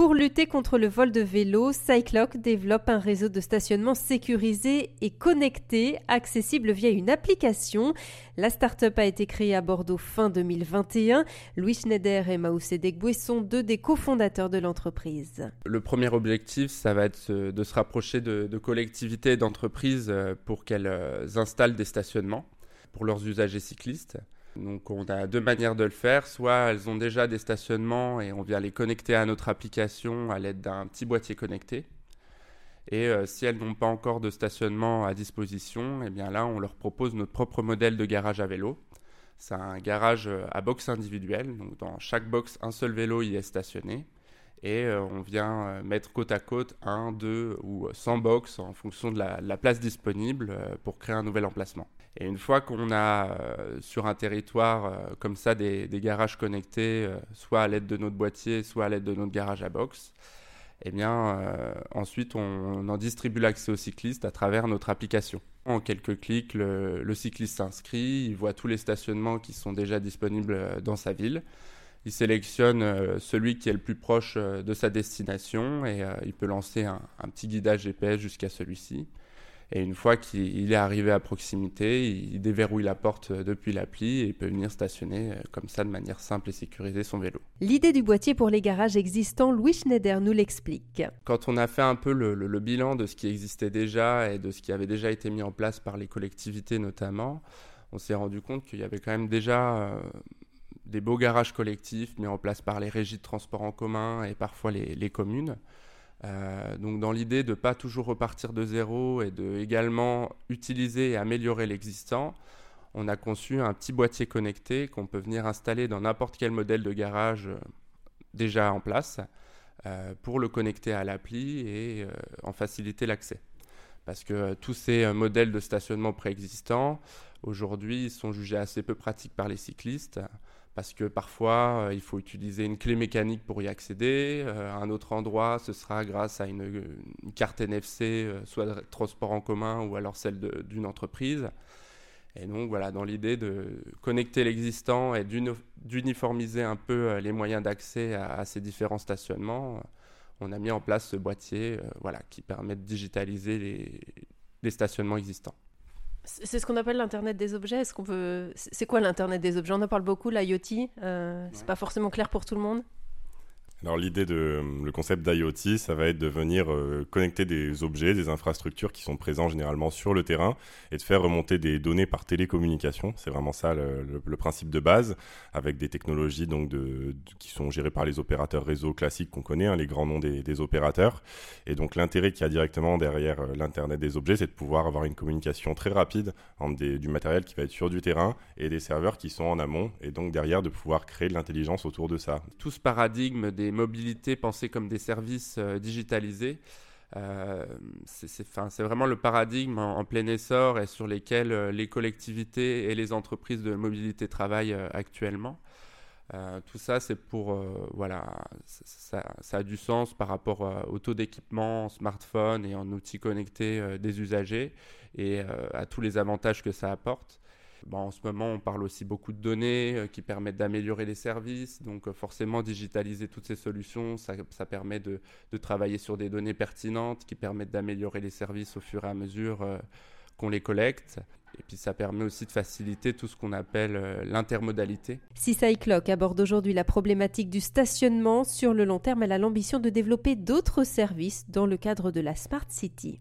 Pour lutter contre le vol de vélos, Cycloc développe un réseau de stationnement sécurisé et connecté, accessible via une application. La start-up a été créée à Bordeaux fin 2021. Louis Schneider et Maoussé Degboué sont deux des cofondateurs de l'entreprise. Le premier objectif, ça va être de se rapprocher de, de collectivités et d'entreprises euh, pour qu'elles euh, installent des stationnements pour leurs usagers cyclistes. Donc on a deux manières de le faire. Soit elles ont déjà des stationnements et on vient les connecter à notre application à l'aide d'un petit boîtier connecté. Et euh, si elles n'ont pas encore de stationnement à disposition, eh bien là on leur propose notre propre modèle de garage à vélo. C'est un garage euh, à box individuel. Donc dans chaque box, un seul vélo y est stationné. Et euh, on vient mettre côte à côte un, deux ou 100 box en fonction de la place disponible pour créer un nouvel emplacement. Et une fois qu'on a euh, sur un territoire euh, comme ça des, garages connectés, euh, soit à l'aide de notre boîtier, soit à l'aide de notre garage à box, eh bien, ensuite, on, en distribue l'accès aux cyclistes à travers notre application. En quelques clics, le cycliste s'inscrit, il voit tous les stationnements qui sont déjà disponibles dans sa ville. Il sélectionne celui qui est le plus proche de sa destination et il peut lancer un, un petit guidage GPS jusqu'à celui-ci. Et une fois qu'il est arrivé à proximité, il déverrouille la porte depuis l'appli et il peut venir stationner euh, comme ça de manière simple et sécurisée son vélo. L'idée du boîtier pour les garages existants, Louis Schneider nous l'explique. Quand on a fait un peu le, bilan de ce qui existait déjà et de ce qui avait déjà été mis en place par les collectivités notamment, on s'est rendu compte qu'il y avait quand même déjà euh, des beaux garages collectifs mis en place par les régies de transport en commun et parfois les communes. Euh, donc dans l'idée de ne pas toujours repartir de zéro et de également utiliser et améliorer l'existant, on a conçu un petit boîtier connecté qu'on peut venir installer dans n'importe quel modèle de garage euh, déjà en place euh, pour le connecter à l'appli et en faciliter l'accès. Parce que tous ces modèles de stationnement préexistants, aujourd'hui, sont jugés assez peu pratiques par les cyclistes parce que parfois euh, il faut utiliser une clé mécanique pour y accéder. Euh, à un autre endroit, ce sera grâce à une, carte NFC, euh, soit de transport en commun ou alors celle d'une entreprise. Et donc voilà, dans l'idée de connecter l'existant et d'uniformiser un peu les moyens d'accès à, ces différents stationnements, on a mis en place ce boîtier voilà, qui permet de digitaliser les stationnements existants. C'est ce qu'on appelle l'Internet des objets. Est-ce qu'on. C'est quoi l'Internet des objets? On en parle beaucoup, l'IoT. Euh, c'est pas forcément clair pour tout le monde. Alors l'idée de le concept d'IoT, ça va être de venir euh, connecter des objets, des infrastructures qui sont présents généralement sur le terrain et de faire remonter des données par télécommunication. C'est vraiment ça le, principe de base, avec des technologies donc de, qui sont gérées par les opérateurs réseau classiques qu'on connaît, hein, les grands noms des, opérateurs. Et donc l'intérêt qu'il y a directement derrière euh, l'internet des objets, c'est de pouvoir avoir une communication très rapide entre du matériel qui va être sur du terrain et des serveurs qui sont en amont, et donc derrière de pouvoir créer de l'intelligence autour de ça. Tout ce paradigme des mobilité pensée comme des services euh, digitalisés. Euh, c'est vraiment le paradigme en, plein essor et sur lesquels euh, les collectivités et les entreprises de mobilité travaillent actuellement. tout ça, c'est pour, voilà, ça, a du sens par rapport au taux d'équipement en smartphone et en outils connectés des usagers et à tous les avantages que ça apporte en ce moment, on parle aussi beaucoup de données euh, qui permettent d'améliorer les services. Donc, euh, forcément, digitaliser toutes ces solutions, ça, permet de, travailler sur des données pertinentes qui permettent d'améliorer les services au fur et à mesure euh, qu'on les collecte. Et puis ça permet aussi de faciliter tout ce qu'on appelle l'intermodalité. Cycloc aborde aujourd'hui la problématique du stationnement, sur le long terme, elle a l'ambition de développer d'autres services dans le cadre de la Smart City.